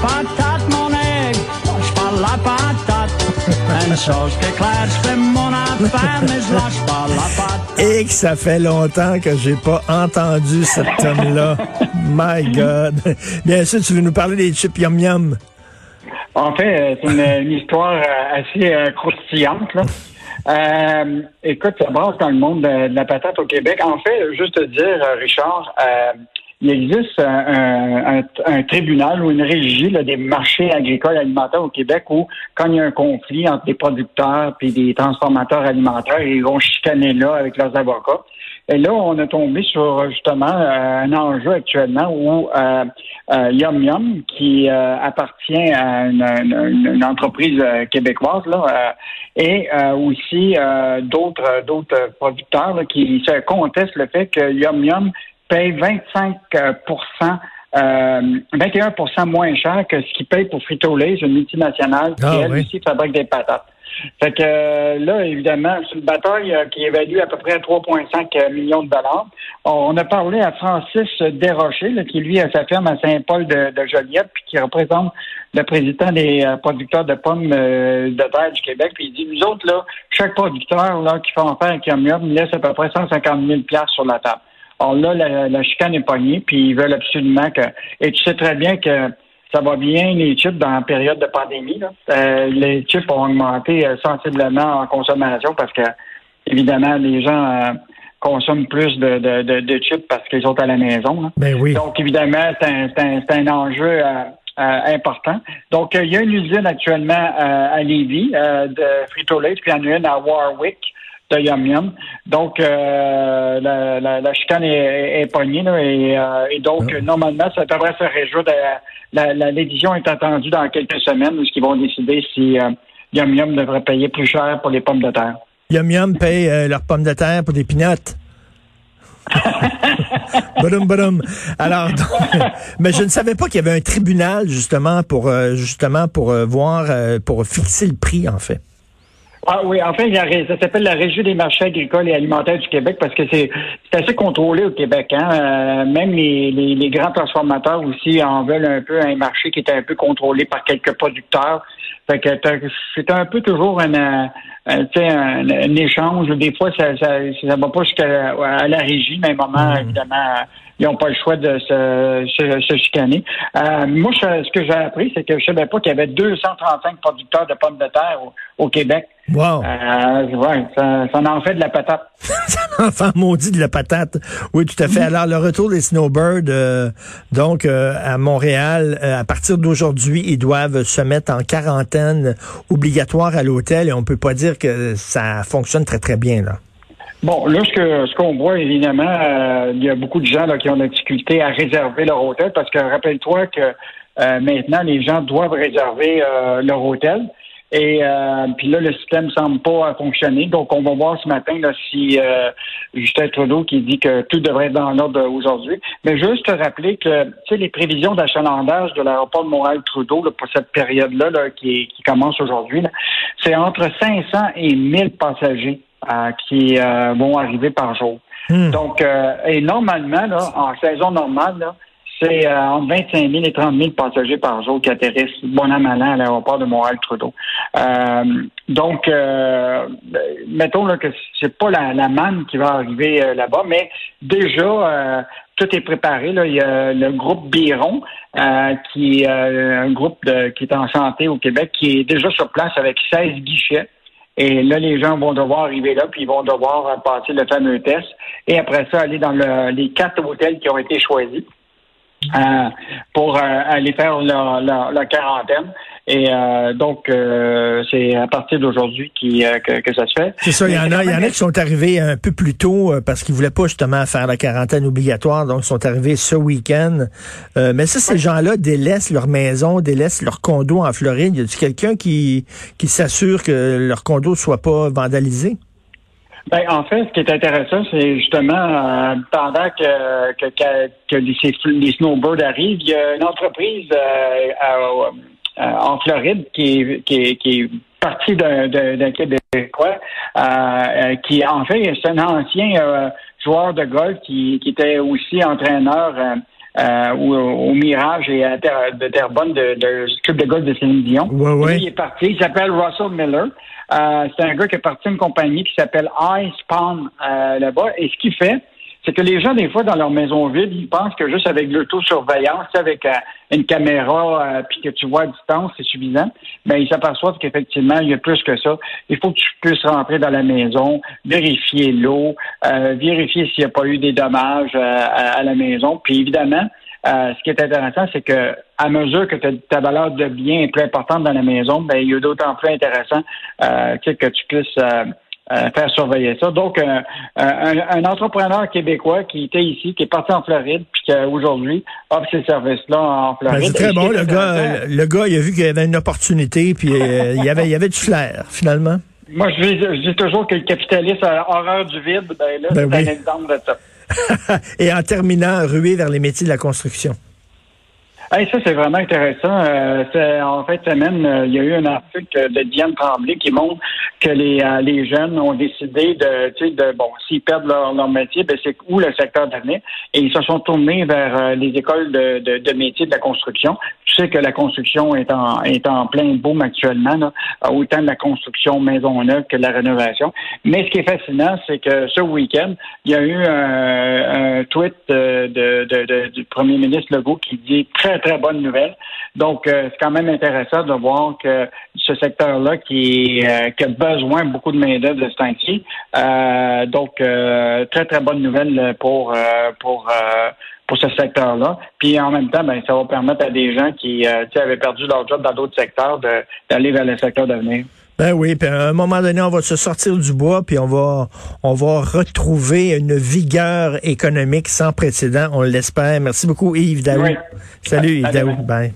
patate, mon aigle. Lâche pas la patate. Une chose qui est claire, je fais mon affaire, mais je lâche pas la patate. Et que ça fait longtemps que j'ai pas entendu cette tune-là. My God. Bien sûr, tu veux nous parler des chips yum yum? En fait, c'est une, une histoire euh, assez euh, croustillante. Là. Euh, écoute, ça brasse dans le monde de, de la patate au Québec. En fait, juste te dire, euh, Richard, euh, il existe un, un- un tribunal ou une régie là, des marchés agricoles alimentaires au Québec où, quand il y a un conflit entre des producteurs et des transformateurs alimentaires, ils vont chicaner là avec leurs avocats. Et là, on a tombé sur justement euh, un enjeu actuellement où euh, euh, Yum Yum, qui euh, appartient à une, entreprise québécoise, là, et aussi d'autres d'autres producteurs qui se contestent le fait que Yum Yum paye 25 euh, euh, 21% moins cher que ce qu'il paye pour Frito-Lay, une multinationale qui, Ah, elle oui. aussi, fabrique des patates. Fait que euh, là, évidemment, c'est une bataille euh, qui évalue à peu près à 3,5 millions de dollars. On a parlé à Francis Desrochers, là, qui lui a sa ferme à Saint-Paul de, de Joliette, puis qui représente le président des euh, producteurs de pommes euh, de terre du Québec. Puis il dit, nous autres, là, chaque producteur là, qui fait affaire avec Yum Yum laisse à peu près 150 000 sur la table. Alors là, la, la chicane est pognée, puis ils veulent absolument que... Et tu sais très bien que ça va bien, les chips, dans la période de pandémie. Là. Euh, les chips ont augmenté euh, sensiblement en consommation parce que, évidemment, les gens euh, consomment plus de, de, de, de chips parce qu'ils sont à la maison. là. Ben oui. Donc, évidemment, c'est un, c'est un, c'est un enjeu euh, euh, important. Donc, euh, il y a une usine actuellement euh, à Lévis euh, de Frito-Lay, puis il y en a une à Warwick de Yum Yum. Donc, euh, la, la, la chicane est, est, pognée, là, et, euh, et donc, Ah. normalement, ça devrait se résoudre. la, l'édition est attendue dans quelques semaines, où ils vont décider si euh, Yum Yum devrait payer plus cher pour les pommes de terre. Yum Yum paye euh, leurs pommes de terre pour des pinottes. Badum, badum. Alors, donc, mais je ne savais pas qu'il y avait un tribunal justement pour euh, justement pour euh, voir euh, pour fixer le prix en fait. Ah oui, en fait, il y a ré- ça s'appelle la Régie des marchés agricoles et alimentaires du Québec parce que c'est assez contrôlé au Québec. Hein? Euh, même les, les, les grands transformateurs aussi en veulent un peu un marché qui est un peu contrôlé par quelques producteurs. Fait que c'est un peu toujours un, euh, un, tu sais, un, échange. Des fois, ça ça, ça va pas jusqu'à à la régie, mais à un moment, évidemment, ils n'ont pas le choix de se, se, se chicaner. Euh, moi, je- ce que j'ai appris, c'est que je savais pas qu'il y avait 235 producteurs de pommes de terre au, au Québec. Wow. Euh, ouais, ça, ça en fait de la patate. Enfant maudit de la patate. Oui, tout à fait. Alors, le retour des snowbirds, euh, donc euh, à Montréal, euh, à partir d'aujourd'hui, ils doivent se mettre en quarantaine obligatoire à l'hôtel et on peut pas dire que ça fonctionne très, très bien, là. Bon, là, ce que ce qu'on voit, évidemment, il y a beaucoup de gens là, qui ont de la difficulté à réserver leur hôtel parce que rappelle-toi que maintenant, les gens doivent réserver leur hôtel. Et euh, puis là, le système semble pas fonctionner. Donc, on va voir ce matin là, si euh, Justin Trudeau qui dit que tout devrait être dans l'ordre aujourd'hui. Mais juste te rappeler que tu sais, les prévisions d'achalandage de l'aéroport de Montréal-Trudeau là, pour cette période-là là, qui, qui commence aujourd'hui, là, c'est entre 500 et 1000 passagers euh, qui euh, vont arriver par jour. Hmm. Donc, euh, et normalement, là, en saison normale, là, c'est euh, entre 25 000 et 30 000 passagers par jour qui atterrissent bon an, mal an à l'aéroport de Montréal-Trudeau. Euh, donc, euh, ben, mettons là, que c'est pas la, la manne qui va arriver euh, là-bas, mais déjà, euh, tout est préparé. Là. Il y a le groupe Biron, euh, qui est un groupe de- qui est en santé au Québec, qui est déjà sur place avec 16 guichets. Et là, les gens vont devoir arriver là, puis ils vont devoir passer le fameux test. Et après ça, aller dans le- les quatre hôtels qui ont été choisis euh, pour euh, aller faire leur, leur- leur quarantaine. Et euh, donc, euh, c'est à partir d'aujourd'hui qui, euh, que, que ça se fait. C'est ça, il y en a, il y en a qui sont arrivés un peu plus tôt parce qu'ils voulaient pas justement faire la quarantaine obligatoire, donc ils sont arrivés ce week-end. Euh, mais ça, ces gens-là délaissent leur maison, délaissent leur condo en Floride. Y a-t-il quelqu'un qui, qui s'assure que leur condo soit pas vandalisé? Ben, en fait, ce qui est intéressant, c'est justement euh, pendant que, que, que, que les, snowbirds arrivent, il y a une entreprise euh, à- en Floride qui est, qui est, qui est partie d'un d'un- d'un Québécois euh, euh, qui, en fait, c'est un ancien euh, joueur de golf qui, qui était aussi entraîneur euh, euh, au, Mirage et à terre, de Terrebonne de, de, club de golf de Céline Dion. Ouais, il est parti. Il s'appelle Russell Miller. Euh, c'est un gars qui est parti d'une compagnie qui s'appelle iSpawn euh, là-bas. Et ce qu'il fait, c'est que les gens, des fois, dans leur maison vide, ils pensent que juste avec l'autosurveillance, avec euh, une caméra, euh, puis que tu vois à distance, c'est suffisant. Mais ils s'aperçoivent qu'effectivement, il y a plus que ça. Il faut que tu puisses rentrer dans la maison, vérifier l'eau, euh, vérifier s'il n'y a pas eu des dommages à, la maison. Puis évidemment, ce qui est intéressant, c'est que à mesure que ta valeur de bien est plus importante dans la maison, ben il y a d'autant plus intéressant que tu puisses euh, faire surveiller ça. Donc, euh, un, entrepreneur québécois qui était ici, qui est parti en Floride, puis qui aujourd'hui offre ces services-là en ben, Floride. c'est très bon. Le gars, le gars, il a vu qu'il y avait une opportunité, puis euh, il, y avait, il y avait du flair, finalement. Moi, je dis, je dis toujours que le capitaliste a horreur du vide. Ben là, ben c'est un exemple de ça. Et en terminant, ruer vers les métiers de la construction. Ça, c'est vraiment intéressant. Euh, en fait, semaine, euh, il y a eu un article de Diane Tremblay qui montre que les, euh, les jeunes ont décidé de, de bon, s'ils perdent leur, leur métier, ben c'est où le secteur d'avenir. Et ils se sont tournés vers euh, les écoles de, de, de métiers de la construction. Tu sais que la construction est en, est en plein boom actuellement, là, autant de la construction maison neuve que de la rénovation. Mais ce qui est fascinant, c'est que ce week-end, il y a eu un, un tweet de, de, du premier ministre Legault qui dit très très, bonne nouvelle. Donc, euh, c'est quand même intéressant de voir que ce secteur-là qui, euh, qui, a besoin beaucoup de main-d'œuvre de ce temps euh, donc, très, très bonne nouvelle pour, pour, pour ce secteur-là. Puis en même temps, ben, ça va permettre à des gens qui avaient perdu leur job dans d'autres secteurs d'aller vers le secteur d'avenir. Ben oui, puis à un moment donné, on va se sortir du bois, puis on va, on va retrouver une vigueur économique sans précédent, on l'espère. Merci beaucoup, Yves Daou. Salut, Yves Daou. Bye.